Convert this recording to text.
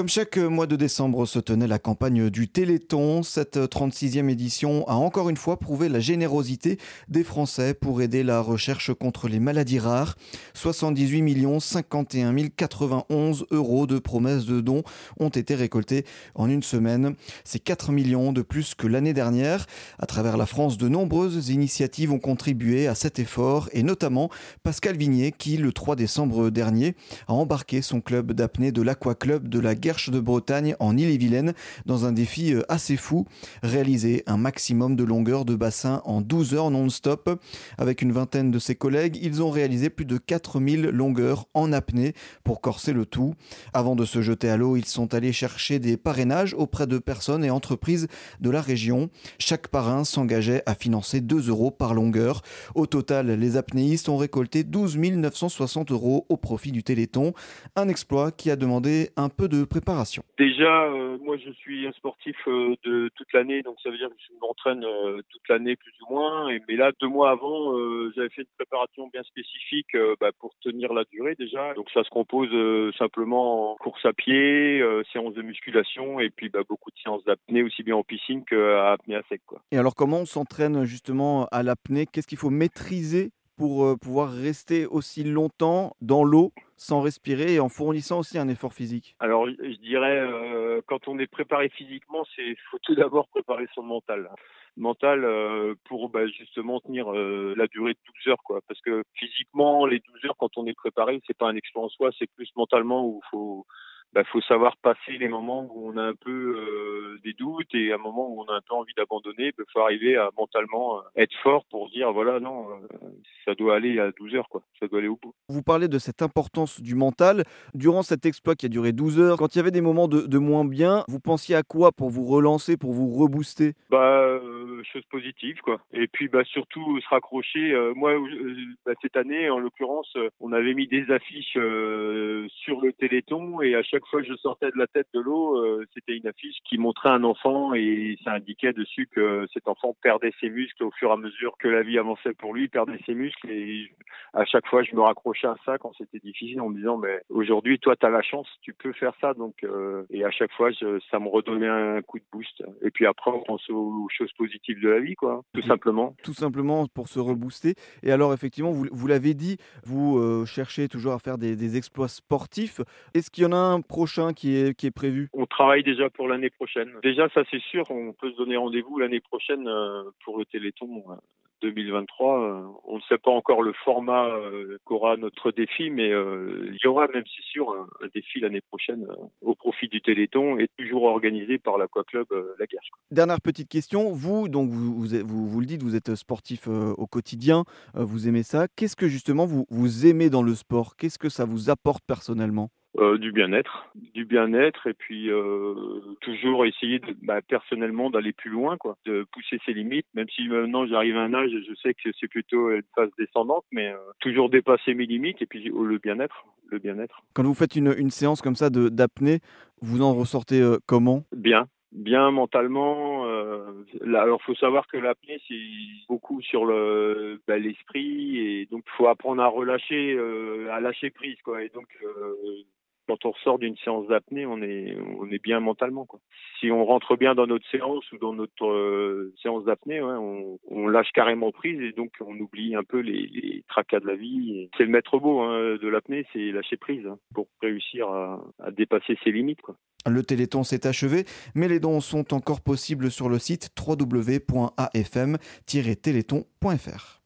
Comme chaque mois de décembre se tenait la campagne du Téléthon, cette 36e édition a encore une fois prouvé la générosité des Français pour aider la recherche contre les maladies rares. 78 millions 51 091 euros de promesses de dons ont été récoltés en une semaine. C'est 4 millions de plus que l'année dernière. À travers la France, de nombreuses initiatives ont contribué à cet effort et notamment Pascal Vignier qui, le 3 décembre dernier, a embarqué son club d'apnée de l'Aqua Club de la De Bretagne en Ille-et-Vilaine dans un défi euh, assez fou, réaliser un maximum de longueur de bassin en 12 heures non-stop. Avec une vingtaine de ses collègues, ils ont réalisé plus de 4000 longueurs en apnée pour corser le tout. Avant de se jeter à l'eau, ils sont allés chercher des parrainages auprès de personnes et entreprises de la région. Chaque parrain s'engageait à financer 2 euros par longueur. Au total, les apnéistes ont récolté 12 960 euros au profit du Téléthon. Un exploit qui a demandé un peu de préparation Déjà, euh, moi je suis un sportif euh, de toute l'année, donc ça veut dire que je m'entraîne euh, toute l'année plus ou moins. Et, mais là, deux mois avant, j'avais fait une préparation bien spécifique bah, pour tenir la durée déjà. Donc ça se compose simplement en course à pied, séance de musculation et puis bah, beaucoup de séances d'apnée aussi bien en piscine qu'à apnée à sec. Quoi. Et alors comment on s'entraîne justement à l'apnée? Qu'est-ce qu'il faut maîtriser pour pouvoir rester aussi longtemps dans l'eau sans respirer et en fournissant aussi un effort physique? Alors, je dirais, quand on est préparé physiquement, c'est faut tout d'abord préparer son mental. Mental euh, pour bah, justement tenir la durée de 12 heures, quoi. Parce que physiquement, les 12 heures, quand on est préparé, c'est pas un exploit en soi, c'est plus mentalement où faut bah, faut savoir passer les moments où on a un peu euh, des doutes et un moment où on a un peu envie d'abandonner. Il faut arriver à mentalement euh, être fort pour dire voilà non, euh, ça doit aller à 12 heures quoi, ça doit aller au bout. Vous parlez de cette importance du mental durant cet exploit qui a duré 12 heures. Quand il y avait des moments de, de moins bien, vous pensiez à quoi pour vous relancer, pour vous rebooster? Bah chose positive quoi. Et puis bah surtout se raccrocher. moi bah, cette année en l'occurrence, on avait mis des affiches sur le Téléthon et à chaque fois que je sortais de la tête de l'eau, euh, c'était une affiche qui montrait un enfant et ça indiquait dessus que cet enfant perdait ses muscles au fur et à mesure que la vie avançait pour lui, perdait ses muscles et à chaque fois je me raccrochais à ça quand c'était difficile en me disant mais aujourd'hui toi tu as la chance, tu peux faire ça donc euh, et à chaque fois je, ça me redonnait un coup de boost et puis après on pense aux, choses positives de la vie quoi, tout simplement. Tout simplement pour se rebooster et alors effectivement vous, vous l'avez dit, vous euh, cherchez toujours à faire des, des exploits sportifs. Est-ce qu'il y en a un prochain qui est, qui est prévu? On travaille déjà pour l'année prochaine. Déjà, ça c'est sûr, on peut se donner rendez-vous l'année prochaine euh, pour le Téléthon 2023. Euh, euh, on ne sait pas encore le format qu'aura notre défi, mais il y aura même, c'est sûr, un, défi l'année prochaine au profit du Téléthon et toujours organisé par l'Aqua Club La Guerre. Dernière petite question, vous, donc vous, vous, vous, le dites, vous êtes sportif au quotidien, vous aimez ça. Qu'est-ce que justement vous, vous aimez dans le sport? Qu'est-ce que ça vous apporte personnellement? Euh, du bien-être, du bien-être et puis euh, toujours essayer de, bah, personnellement d'aller plus loin, quoi, de pousser ses limites. Même si maintenant j'arrive à un âge, je sais que c'est plutôt une phase descendante, mais euh, toujours dépasser mes limites et puis oh, le bien-être, le bien-être. Quand vous faites une, une séance comme ça d'apnée, vous en ressortez comment? Bien, bien mentalement. Euh, alors, faut savoir que l'apnée c'est beaucoup sur le bah, l'esprit et donc faut apprendre à relâcher, à lâcher prise quoi. Et donc quand on ressort d'une séance d'apnée, on est, on est bien mentalement. Si on rentre bien dans notre séance ou dans notre euh, séance d'apnée, on, lâche carrément prise et donc on oublie un peu les, tracas de la vie. C'est le maître mot hein, de l'apnée, c'est lâcher prise hein, pour réussir à, dépasser ses limites. Le téléthon s'est achevé, mais les dons sont encore possibles sur le site www.afm-téléthon.fr.